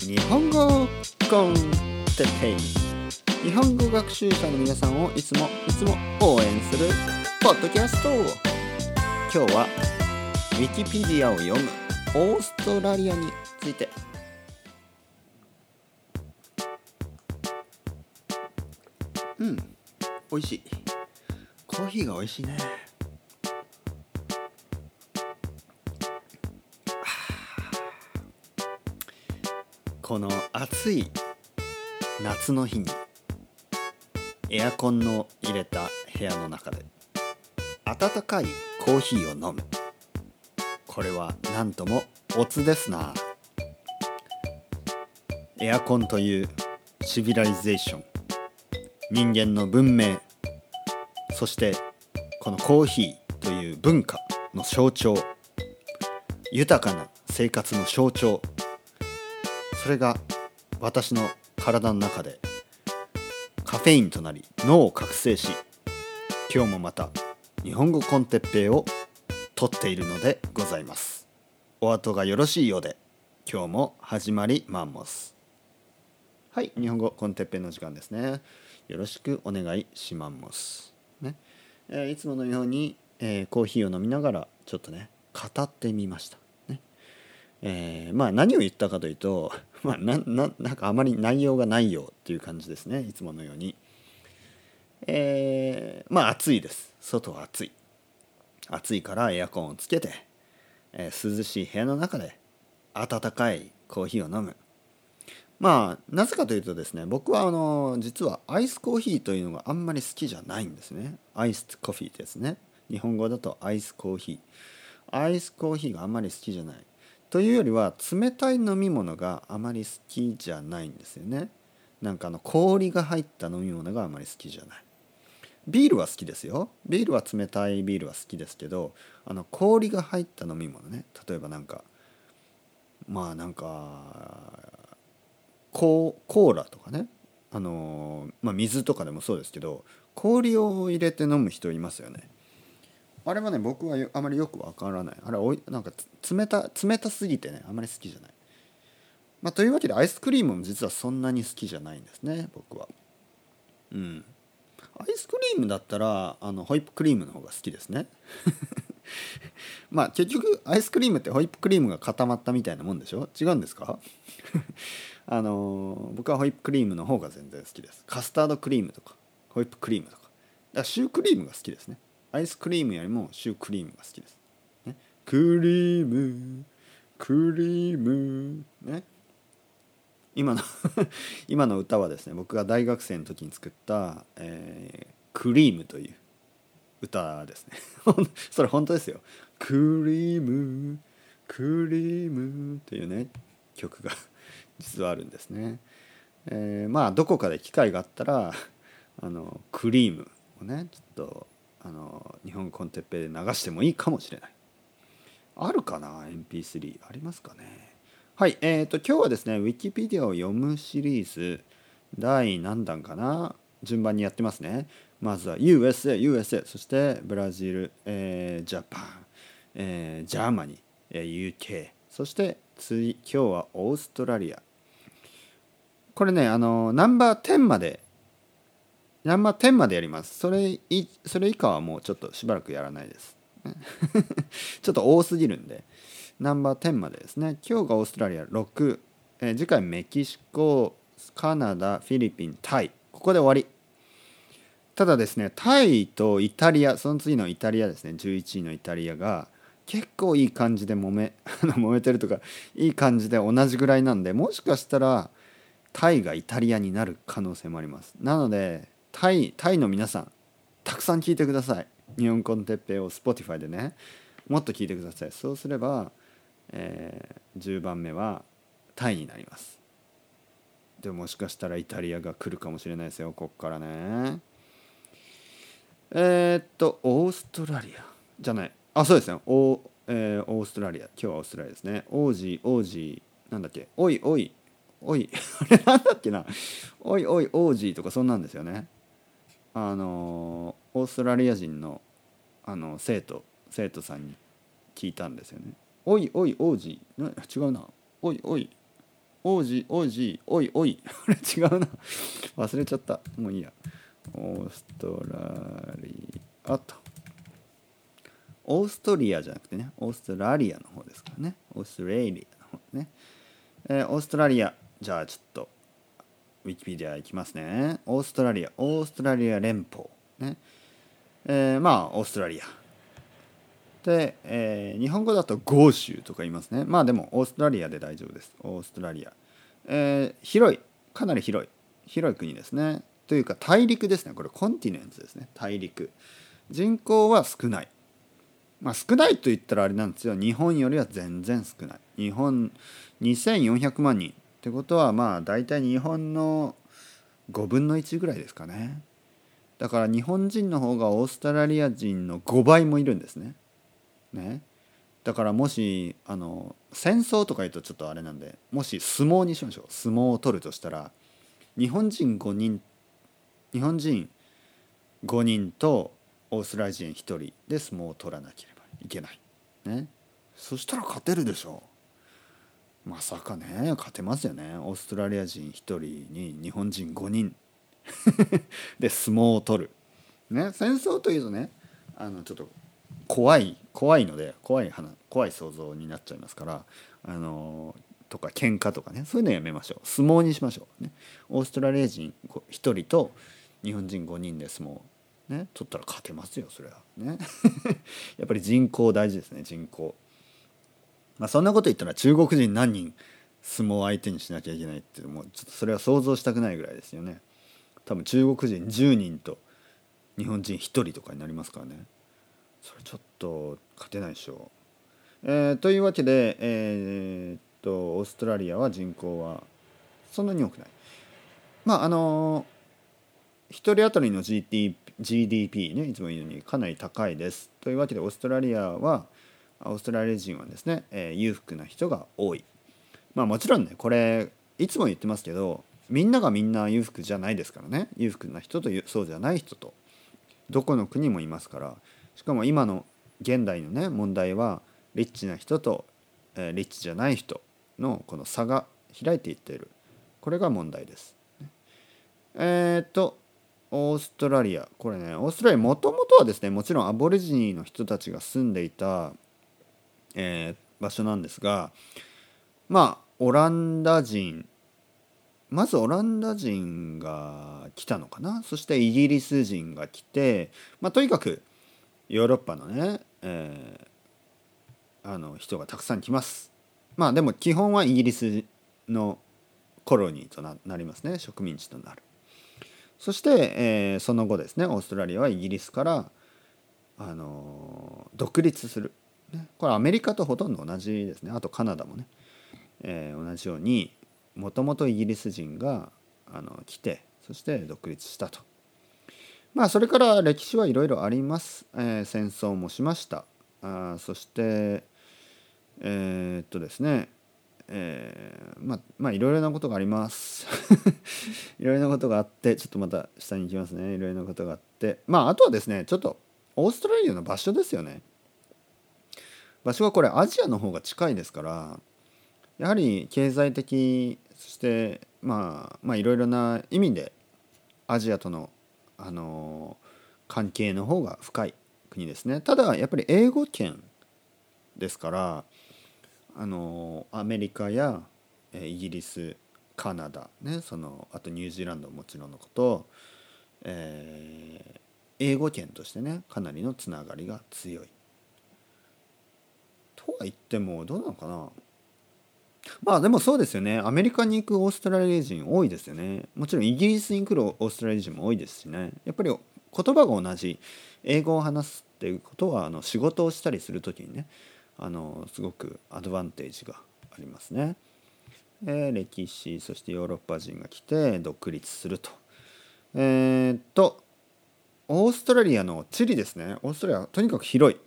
日本語日本語学習者の皆さんをいつもいつも応援するポッドキャスト今日はウィキペディアを読むオーストラリアについてうん。美味しい。コーヒーが美味しいね。この暑い夏の日にエアコンの入れた部屋の中で温かいコーヒーを飲む。これは何ともおつですな。エアコンというシビライゼーション。人間の文明。そしてこのコーヒーという文化の象徴。豊かな生活の象徴。それが私の体の中でカフェインとなり脳を覚醒し今日もまた日本語コンテッペイを撮っているのでございます。お後がよろしいようで今日も始まりマンモスはい日本語コンテッペイの時間ですね。よろしくお願いします。ね、えーいつものように、えーコーヒーを飲みながらちょっとね語ってみました。ね。えーまあ何を言ったかというと、まあ、なななんかあまり内容がないよっていう感じですねいつものように。えーまあ暑いです。外は暑い。暑いからエアコンをつけて、えー涼しい部屋の中で温かいコーヒーを飲む。まあなぜかというとですね僕はあの実はアイスコーヒーというのがあんまり好きじゃないんですね。アイスコーヒーですね。日本語だとアイスコーヒー。アイスコーヒーがあんまり好きじゃない。というよりは冷たい飲み物があまり好きじゃないんですよね。なんかあの氷が入った飲み物があまり好きじゃない。ビールは好きですよ。ビールは冷たいビールは好きですけどあの氷が入った飲み物ね。例えばなんかまあなんかコーコーラとかね。あのまあ水とかでもそうですけど氷を入れて飲む人いますよね。あれはね僕はあまりよくわからない。あれおいなんか冷た冷たすぎてねあまり好きじゃない、まあ、というわけでアイスクリームも実はそんなに好きじゃないんですね僕は。うん。アイスクリームだったらあのホイップクリームの方が好きですね。まあ結局アイスクリームってホイップクリームが固まったみたいなもんでしょ？違うんですか？あの僕はホイップクリームの方が全然好きです。カスタードクリームとかホイップクリームとか。だからシュークリームが好きですね。アイスクリームよりもシュークリームが好きです、ね、クリーム。クリーム。ね。今の 今の歌はですね僕が大学生の時に作った「えークリーム」という歌ですね。それ本当ですよ「クリーム。クリーム」というね曲が 実はあるんですね、えーまあどこかで機会があったらあのクリームをねちょっとあの日本コンテッペで流してもいいかもしれない。あるかな MP3 ありますかね。はいえー、と今日はですねウィキペディアを読むシリーズ第何弾かな順番にやってますね。まずは USA、USA そしてブラジル、えー Japan、えー Germany、えー UK そして次今日はオーストラリア。これねあのナンバー10までナンバー10までやります。それいそれ以下はもうちょっとしばらくやらないです。ちょっと多すぎるんで。ナンバー10までですね。今日がオーストラリア。6、えー次回メキシコカナダフィリピンタイ。ここで終わり。ただですねタイとイタリアその次のイタリアですね。11位のイタリアが結構いい感じで揉め 揉めてるとかいい感じで同じぐらいなんでもしかしたらタイがイタリアになる可能性もあります。なのでタイタイの皆さんたくさん聞いてください。日本コンテッペイを Spotify でね。もっと聞いてください。そうすれば、えー10番目はタイになります。でもしかしたらイタリアが来るかもしれないですよ。こっからね。えーっとオーストラリア。じゃない。あそうですね。オー,、えーオーストラリア。今日はオーストラリアですね。王子王子なんだっけ。おいおいおい。あれなんだっけな。おいおい王子とかそんなんですよね。あのオーストラリア人のあの生徒生徒さんに聞いたんですよね。おいおい王子。な違うな。おいおい。王子王子。おいおい。これ違うな。忘れちゃった。もういいや。オーストラリアと。オーストリアじゃなくてね。オーストラリアの方ですからね。オーストラリアの方ね、えー、オーストラリア。じゃあちょっと。ウィキペディアいきますね。オーストラリアオーストラリア連邦。ね。えー、まあオーストラリア。で、えー、日本語だと豪州とか言いますね。まあでもオーストラリアで大丈夫です。オーストラリア、えー、広い。かなり広い。広い国ですね。というか大陸ですね。これコンティネンツですね。大陸。人口は少ない。まあ少ないと言ったらあれなんですよ。日本よりは全然少ない。日本2400万人。ってことはまあ大体日本の5分の1ぐらいですかね。だから日本人の方がオーストラリア人の5倍もいるんですね。ね。だからもしあの戦争とか言うとちょっとあれなんでもし相撲にしましょう。相撲を取るとしたら日本人5人日本人5人とオーストラリア人1人で相撲を取らなければいけない。ね、そしたら勝てるでしょう。まさかね勝てますよね。オーストラリア人1人に日本人5人。で相撲を取る。ね、戦争というとねあのちょっと怖い怖いので怖い怖い想像になっちゃいますからあのとか喧嘩とかねそういうのやめましょう。相撲にしましょう、ね、オーストラリア人1人と日本人5人で相撲。ね。取ったら勝てますよそれは。ね。やっぱり人口大事ですね人口。まあそんなこと言ったら中国人何人相撲相手にしなきゃいけないってもうちょっとそれは想像したくないぐらいですよね。多分中国人10人と日本人1人とかになりますからね。それちょっと勝てないでしょう、えー、というわけでえー、っとオーストラリアは人口はそんなに多くない。まああの1人当たりの GDP, GDP ねいつも言うようにかなり高いです。というわけでオーストラリアはオーストラリア人はですね、えー、裕福な人が多い。まあもちろんねこれいつも言ってますけどみんながみんな裕福じゃないですからね。裕福な人とそうじゃない人と。どこの国もいますから。しかも今の現代のね問題はリッチな人と、えー、リッチじゃない人のこの差が開いていっている。これが問題です。えっ、とオーストラリア。これねオーストラリアもともとはですねもちろんアボリジニの人たちが住んでいた、えー、場所なんですがまあオランダ人まずオランダ人が来たのかな？そしてイギリス人が来て、まあ、とにかくヨーロッパのね、えー、あの人がたくさん来ます。まあでも基本はイギリスのコロニーとなりますね植民地となる。そして、えー、その後ですねオーストラリアはイギリスからあの独立する、これアメリカとほとんど同じですね。あとカナダもね、えー、同じようにもともとイギリス人があの来てそして独立したと。まあそれから歴史はいろいろあります、えー、戦争もしました。あそしてえー、っとですね。えー、まあまあいろいろなことがあります。いろいろなことがあってちょっとまた下に行きますね。いろいろなことがあって。まああとはですねちょっとオーストラリアの場所ですよね。場所はこれアジアの方が近いですからやはり経済的そしてまあまあいろいろな意味でアジアとのあの関係の方が深い国ですねただやっぱり英語圏ですからあのアメリカやイギリスカナダ、ね、そのあとニュージーランドもちろんのこと、えー、英語圏としてねかなりのつながりが強い。とは言ってもどうなのかな。まあでもそうですよね。アメリカに行くオーストラリア人多いですよね。もちろんイギリスに来るオーストラリア人も多いですしね。やっぱり言葉が同じ。英語を話すっていうことはあの仕事をしたりする時にねあのすごくアドバンテージがありますね。え歴史そしてヨーロッパ人が来て独立すると。えー、っとオーストラリアの地理ですね。オーストラリアとにかく広い。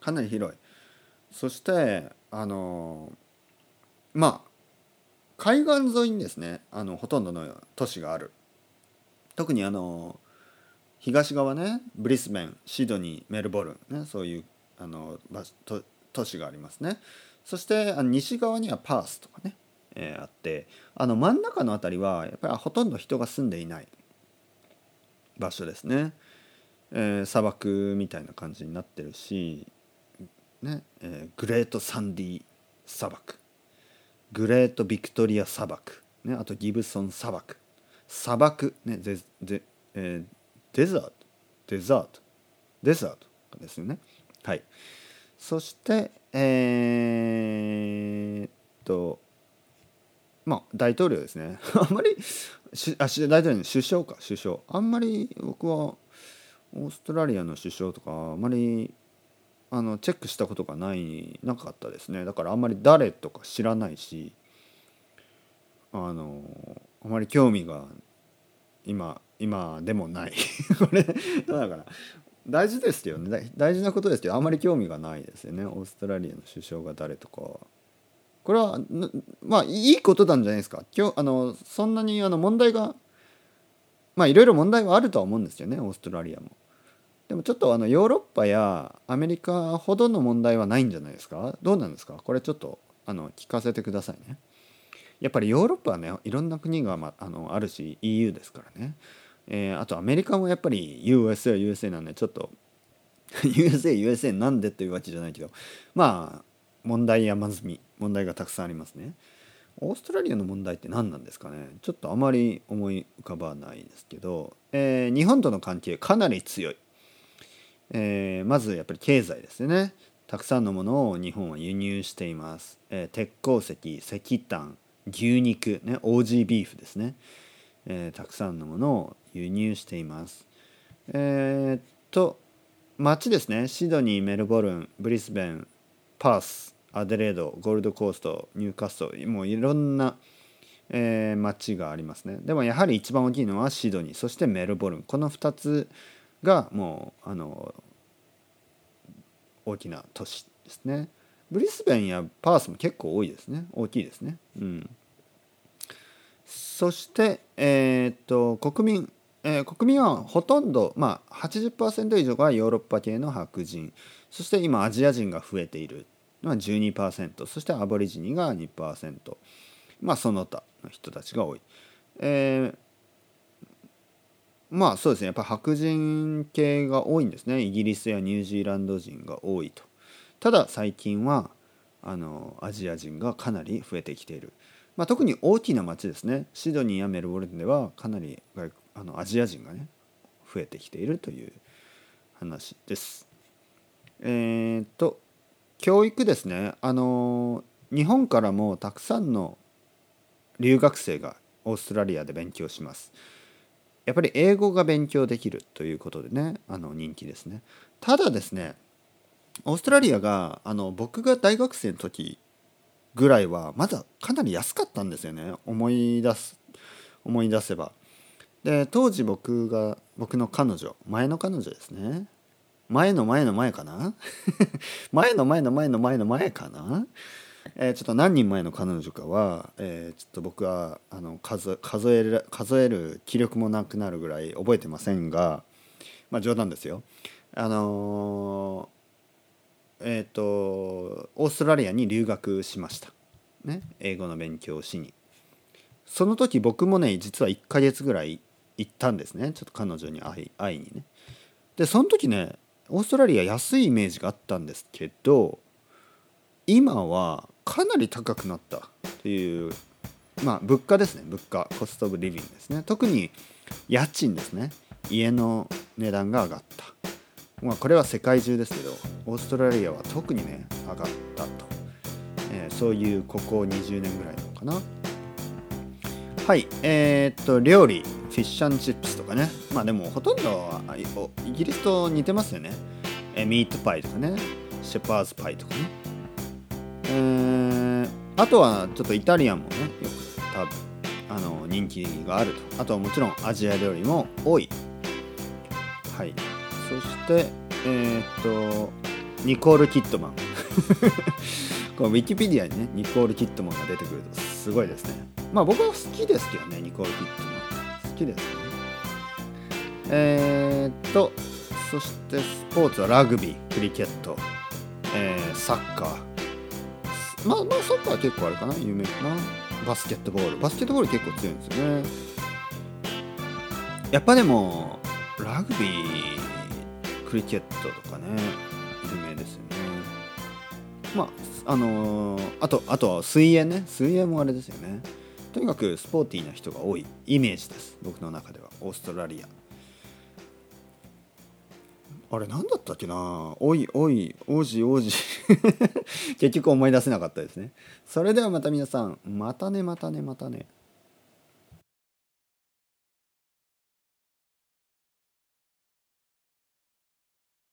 かなり広い。そしてあのまあ海岸沿いにですねあのほとんどの都市がある。特にあの東側ねブリスベンシドニーメルボルンねそういうあの都市がありますね。そしてあの西側にはパースとかねえーあってあの真ん中の辺りはやっぱりほとんど人が住んでいない場所ですね、えー砂漠みたいな感じになってるし、ねえーグレートサンディ砂漠グレートビクトリア砂漠、ね、あとギブソン砂漠砂漠、ねデデえーデザートデザートデザートですよね。はい。そしてえー、っとまあ大統領ですね。あんまりあ大統領の首相か首相。あんまり僕はオーストラリアの首相とかあんまりあのチェックしたことがないなかったですね。だからあんまり誰とか知らないしあのあまり興味が今今でもない。これだから大事ですよね。大事なことですけどあんまり興味がないですよね。オーストラリアの首相が誰とかこれはまあいいことなんじゃないですか。今日あのそんなにあの問題がまあいろいろ問題はあるとは思うんですよね。オーストラリアも。でもちょっとあのヨーロッパやアメリカほどの問題はないんじゃないですか？どうなんですか？これちょっとあの聞かせてくださいね。やっぱりヨーロッパはねいろんな国が、まあ、のあるし EU ですからね、えーあとアメリカもやっぱり USA は USA なんでちょっと USA USA なんでというわけじゃないけどまあ問題山積み問題がたくさんありますね。オーストラリアの問題って何なんですかね？ちょっとあまり思い浮かばないですけど、えー日本との関係かなり強い、えーまずやっぱり経済ですね。たくさんのものを日本は輸入しています、えー鉄鉱石石炭牛肉ねオージービーフですね、えーたくさんのものを輸入しています。えーっと街ですね。シドニーメルボルンブリスベンパースアデレードゴールドコーストニューカッストもういろんな、えー街がありますね。でもやはり一番大きいのはシドニーそしてメルボルン。この2つがもうあの大きな都市ですね。ブリスベンやパースも結構多いですね。大きいですね。うん。そしてえーっと国民えー国民はほとんどまあ80%以上がヨーロッパ系の白人。そして今アジア人が増えている。のは12%そしてアボリジニが2%まあその他の人たちが多い。えーまあそうですね。やっぱ白人系が多いんですね。イギリスやニュージーランド人が多いと。ただ最近はあのアジア人がかなり増えてきている、まあ、特に大きな町ですね。シドニーやメルボルンではかなりあのアジア人がね増えてきているという話です。えーっと教育ですね。あの日本からもたくさんの留学生がオーストラリアで勉強します。やっぱり英語が勉強できるということでねあの人気ですね。ただですねオーストラリアがあの僕が大学生の時ぐらいはまだかなり安かったんですよね。思い出す思い出せば。で当時僕が僕の彼女前の彼女ですね。前の前の前かな？前の前の前の前の前かな？えーちょっと何人前の彼女かは、えーちょっと僕はあの数数える数える気力もなくなるぐらい覚えてませんがまあ冗談ですよ。あのーえっ、とオーストラリアに留学しました。ね英語の勉強をしに。その時僕もね実は1ヶ月ぐらい行ったんですねちょっと彼女に会い会いにね。でその時ねオーストラリア安いイメージがあったんですけど今はかなり高くなったというまあ物価ですね。物価コストオブリビングですね。特に家賃ですね。家の値段が上がった。まあこれは世界中ですけどオーストラリアは特にね上がったと、えーそういうここ20年ぐらいのかな。はい。えーっと料理フィッシュチップスとかね。まあでもほとんどはイギリスと似てますよね、えーミートパイとかね。シェパーズパイとかね。えーあとはちょっとイタリアンもねよく多分あの人気があると。あとはもちろんアジア料理も多い。はい。そしてえーっとニコール・キットマン。このウィキペディアにねニコール・キットマンが出てくるとすごいですね。まあ僕は好きですけどねニコール・キットマン。好きですね。えーっとそしてスポーツはラグビークリケット、えーサッカー。まあまあサッカーは結構あれかな？有名。かなバスケットボール。バスケットボール結構強いんですよね。やっぱでもラグビークリケットとかね有名ですよね。まああのーあとあとは水泳ね。水泳もあれですよね。とにかくスポーティーな人が多いイメージです。僕の中では。オーストラリア。あれ何だったっけな。おいおい王子王子。結局思い出せなかったですね。それではまた皆さん。またねまたねまたね。